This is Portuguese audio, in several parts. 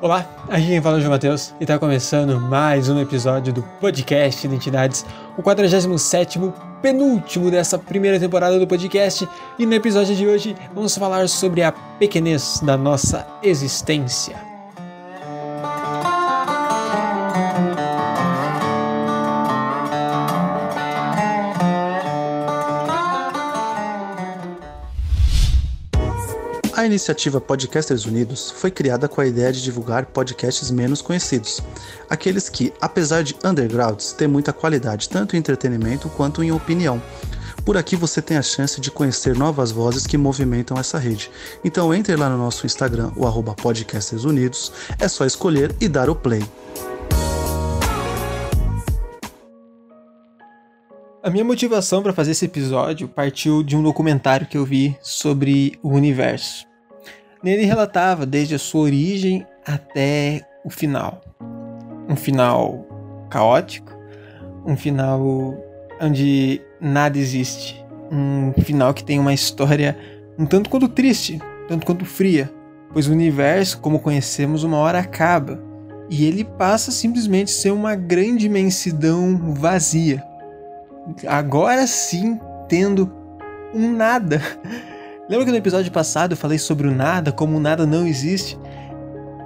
Olá, aqui quem fala é o João Matheus e está começando mais um episódio do podcast Identidades, o 47 penúltimo dessa primeira temporada do podcast. E no episódio de hoje vamos falar sobre a pequenez da nossa existência. Iniciativa Podcasters Unidos foi criada com a ideia de divulgar podcasts menos conhecidos, aqueles que, apesar de undergrounds, têm muita qualidade tanto em entretenimento quanto em opinião. Por aqui você tem a chance de conhecer novas vozes que movimentam essa rede. Então entre lá no nosso Instagram, o arroba Podcasters Unidos, é só escolher e dar o play. A minha motivação para fazer esse episódio partiu de um documentário que eu vi sobre o universo. Nele relatava desde a sua origem até o final. Um final caótico, um final onde nada existe, um final que tem uma história um tanto quanto triste, tanto quanto fria, pois o universo, como conhecemos, uma hora acaba e ele passa simplesmente a ser uma grande imensidão vazia. Agora sim, tendo um nada. Lembra que no episódio passado eu falei sobre o nada, como o nada não existe?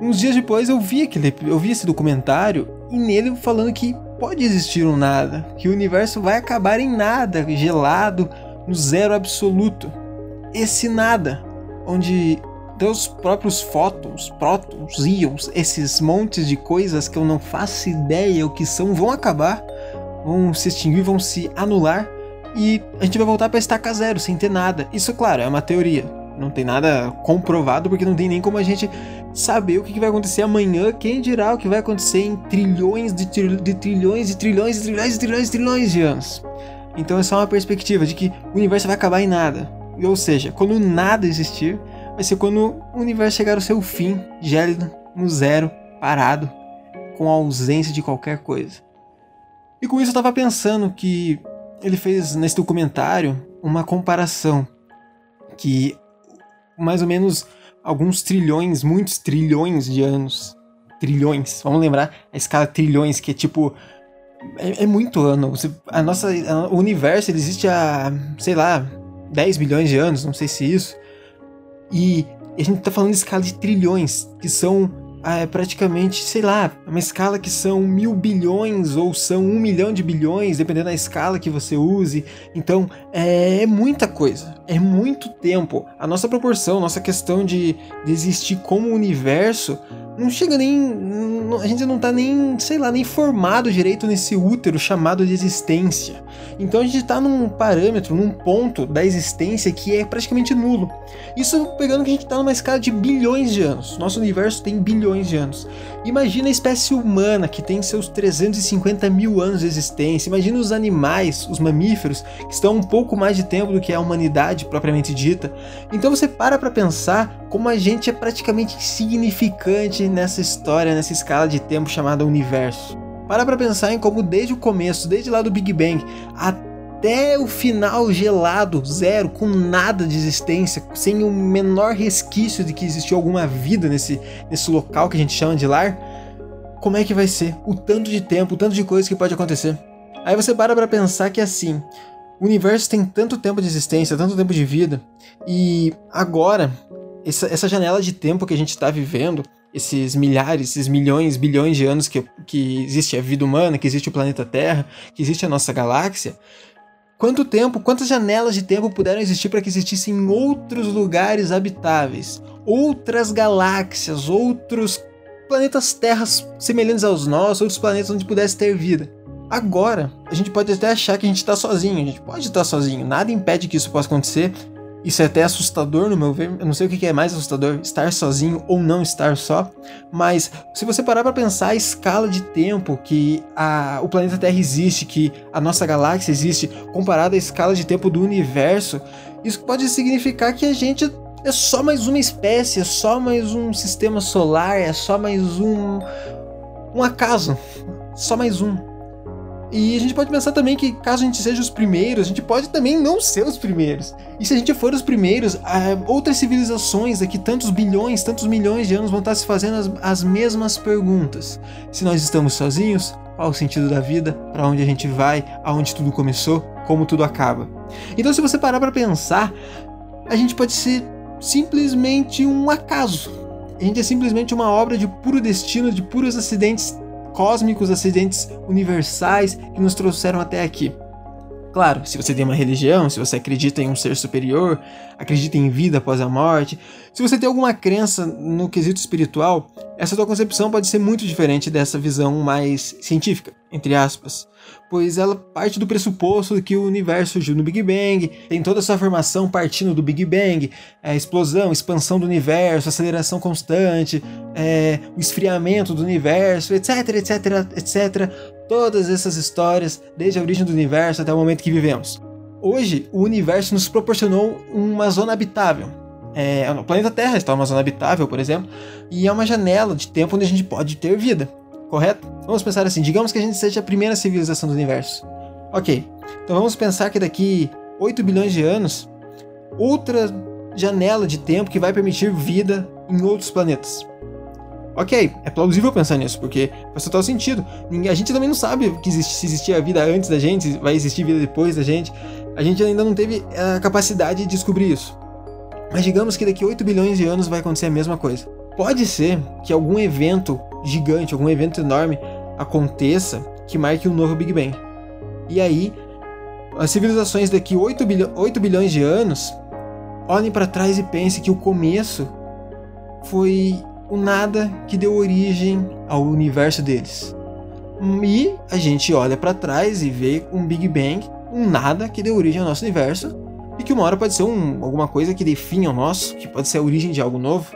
Uns dias depois eu vi, aquele, eu vi esse documentário e nele falando que pode existir um nada, que o universo vai acabar em nada, gelado, no zero absoluto. Esse nada, onde teus próprios fótons, prótons, íons, esses montes de coisas que eu não faço ideia o que são, vão acabar, vão se extinguir, vão se anular e a gente vai voltar para estaca zero, sem ter nada. Isso, claro, é uma teoria. Não tem nada comprovado, porque não tem nem como a gente saber o que vai acontecer amanhã. Quem dirá o que vai acontecer em trilhões de, tri de trilhões e trilhões e trilhões e trilhões e trilhões de anos. Então é só uma perspectiva de que o universo vai acabar em nada. Ou seja, quando nada existir, vai ser quando o universo chegar ao seu fim, gélido, no zero, parado, com a ausência de qualquer coisa. E com isso eu tava pensando que ele fez nesse documentário uma comparação que mais ou menos alguns trilhões, muitos trilhões de anos, trilhões, vamos lembrar a escala trilhões que é tipo é, é muito ano. Você, a nossa a, o universo ele existe há, sei lá, 10 bilhões de anos, não sei se isso. E a gente tá falando de escala de trilhões, que são é praticamente, sei lá, uma escala que são mil bilhões ou são um milhão de bilhões, dependendo da escala que você use. Então é, é muita coisa, é muito tempo. A nossa proporção, nossa questão de, de existir como universo não chega nem. A gente não tá nem, sei lá, nem formado direito nesse útero chamado de existência. Então a gente tá num parâmetro, num ponto da existência que é praticamente nulo. Isso pegando que a gente tá numa escala de bilhões de anos. Nosso universo tem bilhões de anos. Imagina a espécie humana que tem seus 350 mil anos de existência. Imagina os animais, os mamíferos, que estão um pouco mais de tempo do que a humanidade propriamente dita. Então você para pra pensar como a gente é praticamente insignificante nessa história, nessa escala de tempo chamada universo. Para pra pensar em como desde o começo, desde lá do Big Bang, até o final gelado, zero, com nada de existência, sem o menor resquício de que existiu alguma vida nesse, nesse local que a gente chama de lar, como é que vai ser? O tanto de tempo, o tanto de coisa que pode acontecer. Aí você para pra pensar que assim, o universo tem tanto tempo de existência, tanto tempo de vida, e agora, essa, essa janela de tempo que a gente está vivendo, esses milhares, esses milhões, bilhões de anos que, que existe a vida humana, que existe o planeta Terra, que existe a nossa galáxia, quanto tempo, quantas janelas de tempo puderam existir para que existissem outros lugares habitáveis, outras galáxias, outros planetas terras semelhantes aos nossos, outros planetas onde pudesse ter vida. Agora, a gente pode até achar que a gente está sozinho, a gente pode estar sozinho, nada impede que isso possa acontecer, isso é até assustador, no meu ver. Eu não sei o que é mais assustador, estar sozinho ou não estar só. Mas se você parar para pensar a escala de tempo que a, o planeta Terra existe, que a nossa galáxia existe, comparada à escala de tempo do universo, isso pode significar que a gente é só mais uma espécie, é só mais um sistema solar, é só mais um um acaso, só mais um. E a gente pode pensar também que caso a gente seja os primeiros, a gente pode também não ser os primeiros. E se a gente for os primeiros, outras civilizações daqui tantos bilhões, tantos milhões de anos vão estar se fazendo as, as mesmas perguntas. Se nós estamos sozinhos, qual o sentido da vida? Para onde a gente vai? Aonde tudo começou? Como tudo acaba? Então, se você parar para pensar, a gente pode ser simplesmente um acaso. A gente é simplesmente uma obra de puro destino, de puros acidentes cósmicos, acidentes universais que nos trouxeram até aqui. Claro, se você tem uma religião, se você acredita em um ser superior, acredita em vida após a morte, se você tem alguma crença no quesito espiritual, essa tua concepção pode ser muito diferente dessa visão mais científica, entre aspas, pois ela parte do pressuposto que o universo surgiu no Big Bang, tem toda a sua formação partindo do Big Bang, a explosão, expansão do universo, aceleração constante, é, o esfriamento do universo, etc, etc, etc. Todas essas histórias, desde a origem do universo até o momento que vivemos. Hoje, o universo nos proporcionou uma zona habitável. É, o planeta Terra está numa zona habitável, por exemplo, e é uma janela de tempo onde a gente pode ter vida correto? Vamos pensar assim, digamos que a gente seja a primeira civilização do universo. Ok, então vamos pensar que daqui 8 bilhões de anos, outra janela de tempo que vai permitir vida em outros planetas. Ok, é plausível pensar nisso, porque faz total sentido. A gente também não sabe que existe, se existia vida antes da gente, vai existir vida depois da gente. A gente ainda não teve a capacidade de descobrir isso. Mas digamos que daqui 8 bilhões de anos vai acontecer a mesma coisa. Pode ser que algum evento gigante, algum evento enorme aconteça que marque um novo Big Bang. E aí, as civilizações daqui 8, bilhões, 8 bilhões de anos olhem para trás e pensem que o começo foi o nada que deu origem ao universo deles. E a gente olha para trás e vê um Big Bang, um nada que deu origem ao nosso universo, e que uma hora pode ser um, alguma coisa que define o nosso, que pode ser a origem de algo novo.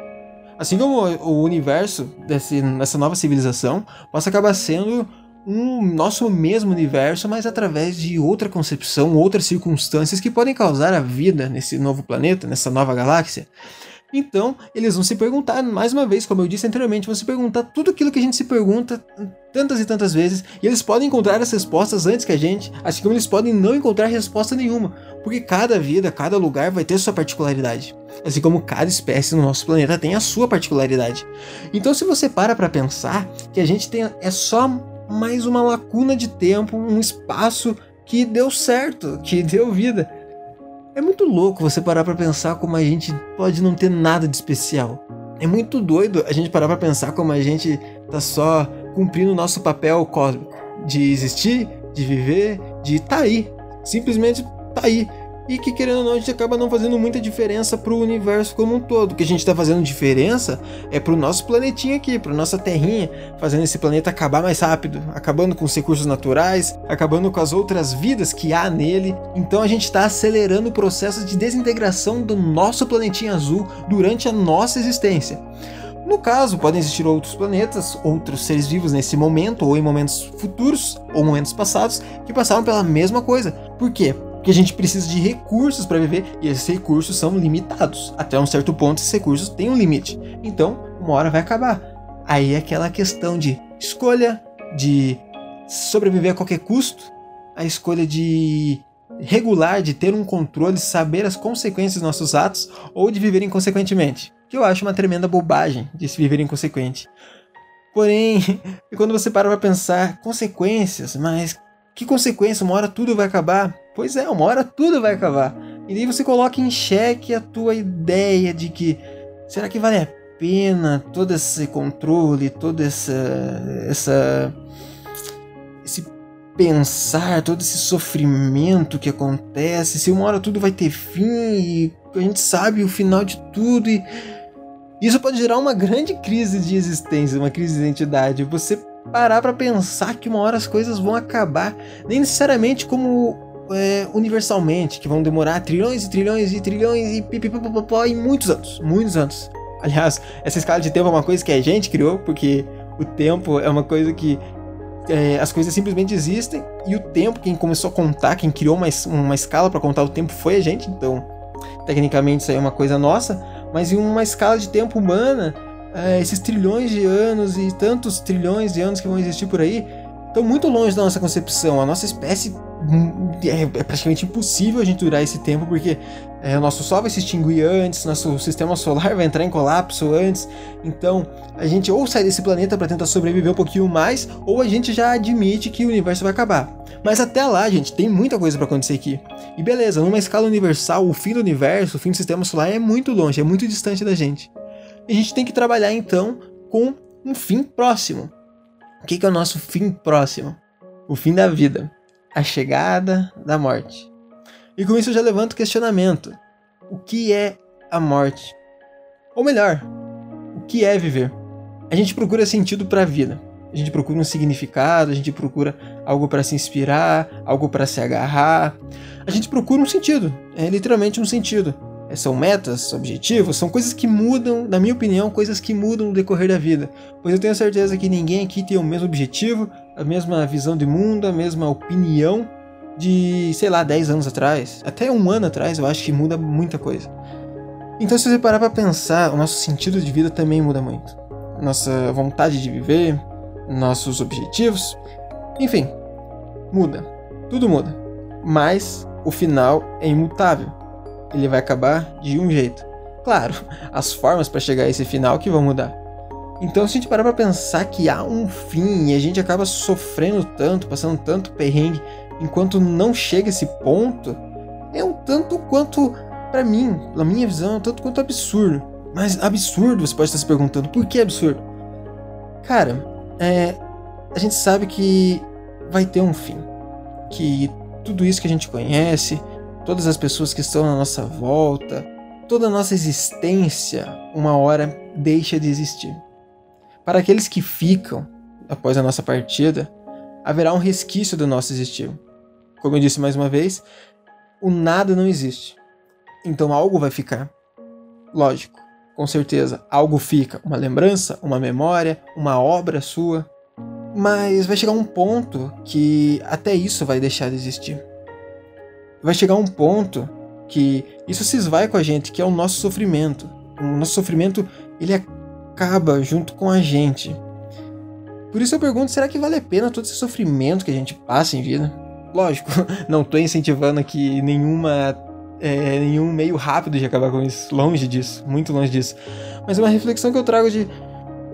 Assim como o universo desse, dessa nova civilização possa acabar sendo um nosso mesmo universo, mas através de outra concepção, outras circunstâncias que podem causar a vida nesse novo planeta, nessa nova galáxia. Então, eles vão se perguntar, mais uma vez, como eu disse anteriormente, vão se perguntar tudo aquilo que a gente se pergunta tantas e tantas vezes, e eles podem encontrar as respostas antes que a gente, assim como eles podem não encontrar resposta nenhuma, porque cada vida, cada lugar vai ter sua particularidade, assim como cada espécie no nosso planeta tem a sua particularidade. Então, se você para para pensar que a gente tem é só mais uma lacuna de tempo, um espaço que deu certo, que deu vida. É muito louco você parar para pensar como a gente pode não ter nada de especial. É muito doido a gente parar para pensar como a gente tá só cumprindo o nosso papel cósmico de existir, de viver, de tá aí, simplesmente tá aí e que querendo ou não a gente acaba não fazendo muita diferença pro universo como um todo. O que a gente está fazendo diferença é pro nosso planetinha aqui, pro nossa terrinha, fazendo esse planeta acabar mais rápido, acabando com os recursos naturais, acabando com as outras vidas que há nele. Então a gente está acelerando o processo de desintegração do nosso planetinha azul durante a nossa existência. No caso, podem existir outros planetas, outros seres vivos nesse momento, ou em momentos futuros, ou momentos passados, que passaram pela mesma coisa. Por quê? Que a gente precisa de recursos para viver e esses recursos são limitados. Até um certo ponto, esses recursos têm um limite. Então, uma hora vai acabar. Aí é aquela questão de escolha, de sobreviver a qualquer custo, a escolha de regular, de ter um controle, saber as consequências dos nossos atos ou de viver inconsequentemente. Que eu acho uma tremenda bobagem de se viver inconsequente. Porém, quando você para para pensar consequências, mas que consequência? Uma hora tudo vai acabar. Pois é, uma hora tudo vai acabar. E daí você coloca em xeque a tua ideia de que será que vale a pena todo esse controle, todo essa essa esse pensar, todo esse sofrimento que acontece, se uma hora tudo vai ter fim e a gente sabe o final de tudo e isso pode gerar uma grande crise de existência, uma crise de identidade. Você parar para pensar que uma hora as coisas vão acabar, nem necessariamente como é, universalmente, que vão demorar trilhões e trilhões e trilhões e pipipipopó em muitos anos, muitos anos. Aliás, essa escala de tempo é uma coisa que a gente criou, porque o tempo é uma coisa que é, as coisas simplesmente existem e o tempo, quem começou a contar, quem criou uma, uma escala para contar o tempo foi a gente, então tecnicamente isso aí é uma coisa nossa, mas em uma escala de tempo humana, é, esses trilhões de anos e tantos trilhões de anos que vão existir por aí, estão muito longe da nossa concepção. A nossa espécie hum, é, é praticamente impossível a gente durar esse tempo porque é, o nosso Sol vai se extinguir antes, nosso sistema solar vai entrar em colapso antes. Então a gente ou sai desse planeta para tentar sobreviver um pouquinho mais, ou a gente já admite que o universo vai acabar. Mas até lá, gente, tem muita coisa para acontecer aqui. E beleza, numa escala universal, o fim do universo, o fim do sistema solar é muito longe, é muito distante da gente. E a gente tem que trabalhar então com um fim próximo. O que é o nosso fim próximo? O fim da vida, a chegada da morte. E com isso eu já levanto o questionamento: o que é a morte? Ou melhor, o que é viver? A gente procura sentido para a vida. A gente procura um significado, a gente procura algo para se inspirar, algo para se agarrar. A gente procura um sentido, é literalmente um sentido. É, são metas, objetivos, são coisas que mudam, na minha opinião, coisas que mudam no decorrer da vida. Pois eu tenho certeza que ninguém aqui tem o mesmo objetivo, a mesma visão de mundo, a mesma opinião de, sei lá, 10 anos atrás. Até um ano atrás eu acho que muda muita coisa. Então, se você parar pra pensar, o nosso sentido de vida também muda muito. Nossa vontade de viver, nossos objetivos, enfim, muda. Tudo muda. Mas o final é imutável ele vai acabar de um jeito. Claro, as formas para chegar a esse final que vão mudar. Então, se a gente parar para pensar que há um fim e a gente acaba sofrendo tanto, passando tanto perrengue, enquanto não chega esse ponto, é um tanto quanto, para mim, na minha visão, é um tanto quanto absurdo. Mas absurdo, você pode estar se perguntando, por que absurdo? Cara, é, a gente sabe que vai ter um fim. Que tudo isso que a gente conhece, todas as pessoas que estão na nossa volta, toda a nossa existência, uma hora deixa de existir. Para aqueles que ficam após a nossa partida, haverá um resquício do nosso existir. Como eu disse mais uma vez, o nada não existe. Então algo vai ficar. Lógico, com certeza, algo fica, uma lembrança, uma memória, uma obra sua. Mas vai chegar um ponto que até isso vai deixar de existir vai chegar um ponto que isso se esvai com a gente, que é o nosso sofrimento. O nosso sofrimento, ele acaba junto com a gente. Por isso eu pergunto, será que vale a pena todo esse sofrimento que a gente passa em vida? Lógico, não estou incentivando aqui nenhuma é, nenhum meio rápido de acabar com isso, longe disso, muito longe disso. Mas é uma reflexão que eu trago de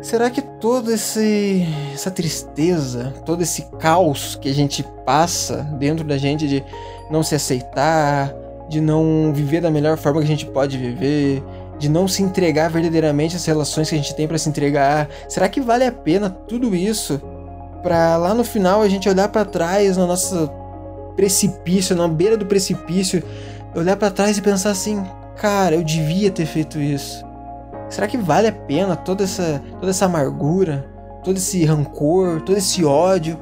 será que toda esse, essa tristeza, todo esse caos que a gente passa dentro da gente de não se aceitar, de não viver da melhor forma que a gente pode viver, de não se entregar verdadeiramente às relações que a gente tem para se entregar. Será que vale a pena tudo isso para lá no final a gente olhar para trás no nosso precipício, na beira do precipício, olhar para trás e pensar assim, cara, eu devia ter feito isso. Será que vale a pena toda essa toda essa amargura, todo esse rancor, todo esse ódio?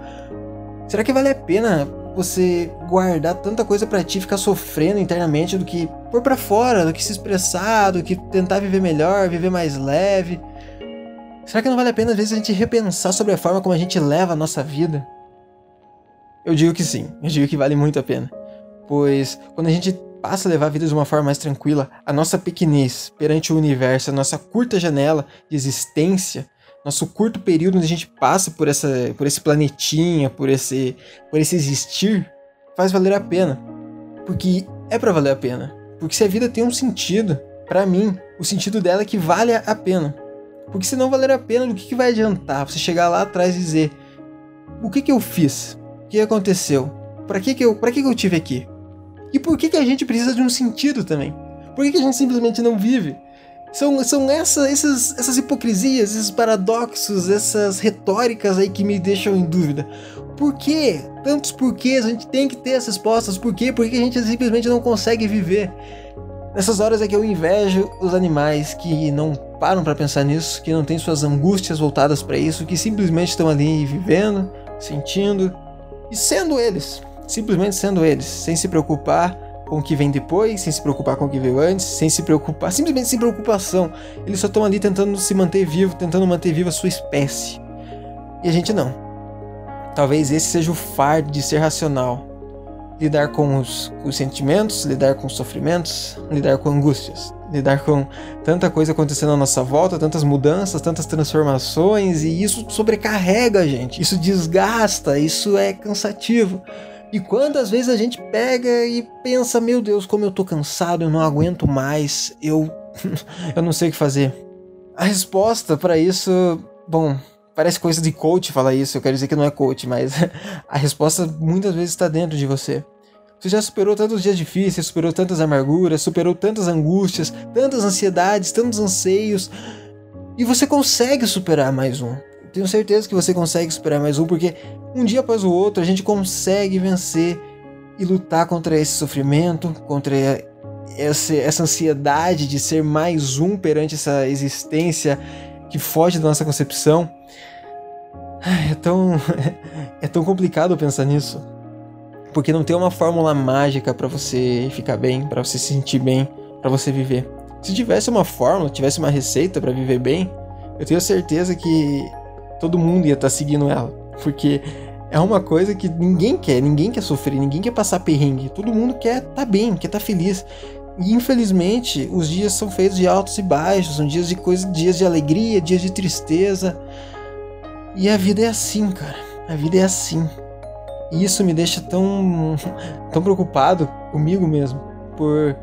Será que vale a pena você guardar tanta coisa para ti, ficar sofrendo internamente do que pôr para fora, do que se expressar, do que tentar viver melhor, viver mais leve. Será que não vale a pena às vezes a gente repensar sobre a forma como a gente leva a nossa vida? Eu digo que sim, eu digo que vale muito a pena. Pois quando a gente passa a levar a vida de uma forma mais tranquila, a nossa pequenez perante o universo, a nossa curta janela de existência, nosso curto período onde a gente passa por, essa, por esse planetinha, por esse, por esse existir, faz valer a pena. Porque é para valer a pena. Porque se a vida tem um sentido, para mim, o sentido dela é que vale a pena. Porque se não valer a pena, do que, que vai adiantar você chegar lá atrás e dizer: o que, que eu fiz? O que aconteceu? Para que, que, eu, pra que, que eu tive aqui? E por que, que a gente precisa de um sentido também? Por que, que a gente simplesmente não vive? São, são essa, essas, essas hipocrisias, esses paradoxos, essas retóricas aí que me deixam em dúvida. Por quê? Tantos porquês, a gente tem que ter as respostas. Por quê? Porque a gente simplesmente não consegue viver. Nessas horas é que eu invejo os animais que não param para pensar nisso, que não têm suas angústias voltadas para isso, que simplesmente estão ali vivendo, sentindo e sendo eles, simplesmente sendo eles, sem se preocupar com o que vem depois, sem se preocupar com o que veio antes, sem se preocupar, simplesmente sem preocupação. Eles só estão ali tentando se manter vivo, tentando manter viva a sua espécie. E a gente não. Talvez esse seja o fardo de ser racional. Lidar com os, com os sentimentos, lidar com os sofrimentos, lidar com angústias. lidar com tanta coisa acontecendo à nossa volta, tantas mudanças, tantas transformações, e isso sobrecarrega a gente, isso desgasta, isso é cansativo. E quantas vezes a gente pega e pensa, meu Deus, como eu tô cansado, eu não aguento mais, eu eu não sei o que fazer. A resposta para isso, bom, parece coisa de coach falar isso, eu quero dizer que não é coach, mas a resposta muitas vezes está dentro de você. Você já superou tantos dias difíceis, superou tantas amarguras, superou tantas angústias, tantas ansiedades, tantos anseios, e você consegue superar mais um. Tenho certeza que você consegue superar mais um, porque um dia após o outro a gente consegue vencer e lutar contra esse sofrimento, contra essa, essa ansiedade de ser mais um perante essa existência que foge da nossa concepção. É tão, é tão complicado pensar nisso. Porque não tem uma fórmula mágica para você ficar bem, para você se sentir bem, para você viver. Se tivesse uma fórmula, tivesse uma receita para viver bem, eu tenho certeza que todo mundo ia estar tá seguindo ela. Porque é uma coisa que ninguém quer, ninguém quer sofrer, ninguém quer passar perrengue. Todo mundo quer estar tá bem, quer estar tá feliz. E infelizmente, os dias são feitos de altos e baixos, são dias de coisa, dias de alegria, dias de tristeza. E a vida é assim, cara. A vida é assim. E isso me deixa tão, tão preocupado comigo mesmo. Por.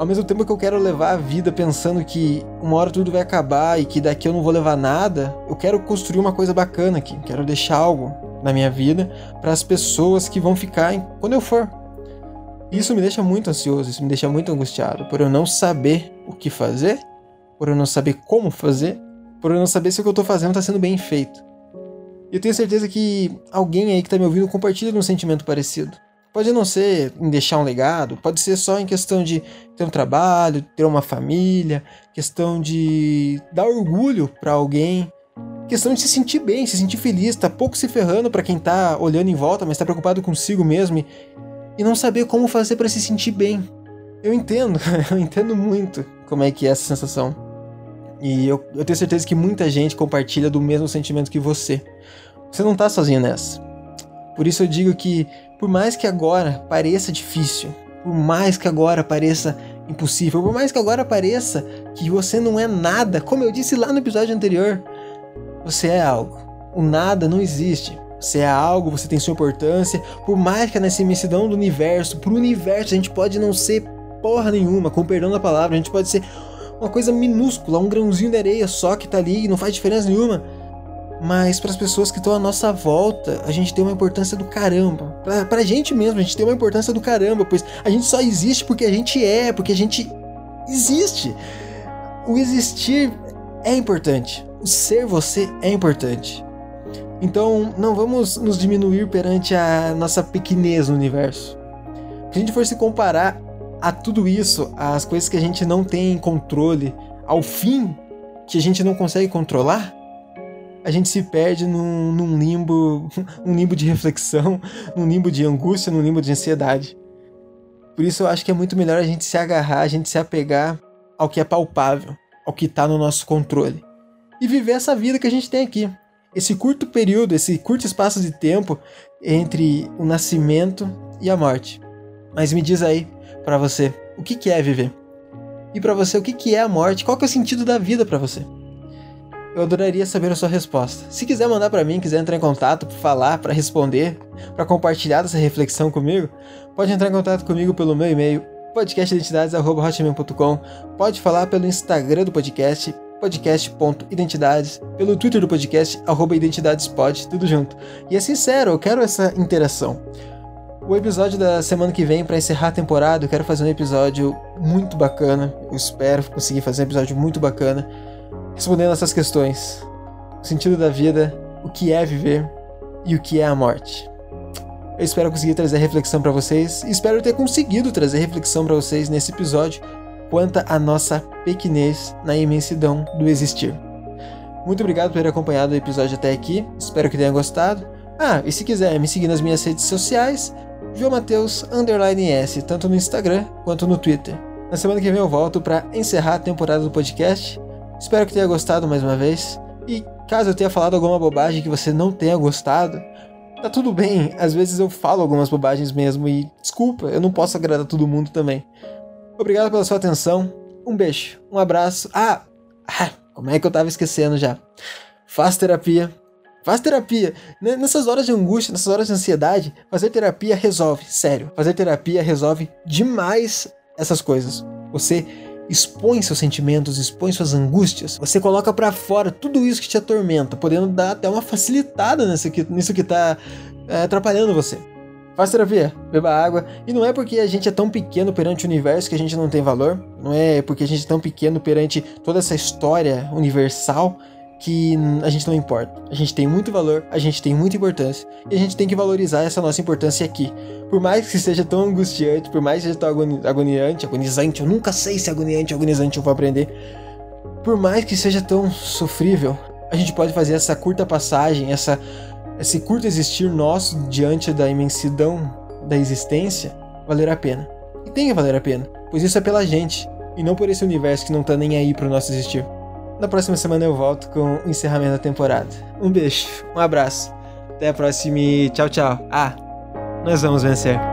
Ao mesmo tempo que eu quero levar a vida pensando que uma hora tudo vai acabar e que daqui eu não vou levar nada, eu quero construir uma coisa bacana aqui. Quero deixar algo na minha vida para as pessoas que vão ficar quando eu for. Isso me deixa muito ansioso, isso me deixa muito angustiado, por eu não saber o que fazer, por eu não saber como fazer, por eu não saber se o que eu estou fazendo está sendo bem feito. E eu tenho certeza que alguém aí que está me ouvindo compartilha de um sentimento parecido. Pode não ser em deixar um legado, pode ser só em questão de ter um trabalho, ter uma família, questão de dar orgulho para alguém, questão de se sentir bem, se sentir feliz, tá pouco se ferrando para quem tá olhando em volta, mas tá preocupado consigo mesmo e, e não saber como fazer para se sentir bem. Eu entendo, eu entendo muito como é que é essa sensação. E eu, eu tenho certeza que muita gente compartilha do mesmo sentimento que você. Você não tá sozinho nessa. Por isso eu digo que, por mais que agora pareça difícil, por mais que agora pareça impossível, por mais que agora pareça que você não é nada, como eu disse lá no episódio anterior, você é algo. O nada não existe. Você é algo, você tem sua importância. Por mais que nessa imensidão do universo, pro universo a gente pode não ser porra nenhuma, com perdão da palavra, a gente pode ser uma coisa minúscula, um grãozinho de areia só que tá ali e não faz diferença nenhuma mas para as pessoas que estão à nossa volta, a gente tem uma importância do caramba. Pra, pra gente mesmo, a gente tem uma importância do caramba, pois a gente só existe porque a gente é, porque a gente existe. O existir é importante. O ser você é importante. Então, não vamos nos diminuir perante a nossa pequenez no universo. Se a gente for se comparar a tudo isso, às coisas que a gente não tem controle, ao fim que a gente não consegue controlar, a gente se perde num, num limbo, um limbo de reflexão, num limbo de angústia, num limbo de ansiedade. Por isso eu acho que é muito melhor a gente se agarrar, a gente se apegar ao que é palpável, ao que está no nosso controle. E viver essa vida que a gente tem aqui. Esse curto período, esse curto espaço de tempo entre o nascimento e a morte. Mas me diz aí, para você, o que, é viver? E para você, o que, que é a morte? Qual que é o sentido da vida para você? Eu adoraria saber a sua resposta. Se quiser mandar para mim, quiser entrar em contato, para falar, para responder, para compartilhar essa reflexão comigo, pode entrar em contato comigo pelo meu e-mail podcastidentidades@hotmail.com. Pode falar pelo Instagram do podcast podcast.identidades, pelo Twitter do podcast, identidadespod, tudo junto. E é sincero, eu quero essa interação. O episódio da semana que vem, para encerrar a temporada, eu quero fazer um episódio muito bacana. Eu espero conseguir fazer um episódio muito bacana respondendo essas questões: o sentido da vida, o que é viver e o que é a morte. Eu espero conseguir trazer reflexão para vocês e espero ter conseguido trazer reflexão para vocês nesse episódio quanto à nossa pequenez na imensidão do existir. Muito obrigado por ter acompanhado o episódio até aqui, espero que tenha gostado. Ah, e se quiser me seguir nas minhas redes sociais, João Mateus S, tanto no Instagram quanto no Twitter. Na semana que vem eu volto para encerrar a temporada do podcast Espero que tenha gostado mais uma vez. E caso eu tenha falado alguma bobagem que você não tenha gostado, tá tudo bem. Às vezes eu falo algumas bobagens mesmo e desculpa, eu não posso agradar todo mundo também. Obrigado pela sua atenção. Um beijo, um abraço. Ah, ah como é que eu tava esquecendo já? Faz terapia. Faz terapia. Nessas horas de angústia, nessas horas de ansiedade, fazer terapia resolve. Sério. Fazer terapia resolve demais essas coisas. Você expõe seus sentimentos, expõe suas angústias, você coloca para fora tudo isso que te atormenta, podendo dar até uma facilitada nisso que, nisso que tá é, atrapalhando você. Faça terapia, beba água, e não é porque a gente é tão pequeno perante o universo que a gente não tem valor, não é porque a gente é tão pequeno perante toda essa história universal que a gente não importa. A gente tem muito valor, a gente tem muita importância e a gente tem que valorizar essa nossa importância aqui. Por mais que seja tão angustiante, por mais que seja tão agoniante, agonizante, eu nunca sei se é agoniante ou agonizante eu vou aprender. Por mais que seja tão sofrível, a gente pode fazer essa curta passagem, essa, esse curto existir nosso diante da imensidão da existência valer a pena. E tem que valer a pena, pois isso é pela gente e não por esse universo que não tá nem aí pro nosso existir. Na próxima semana eu volto com o encerramento da temporada. Um beijo, um abraço. Até a próxima e tchau, tchau. Ah, nós vamos vencer.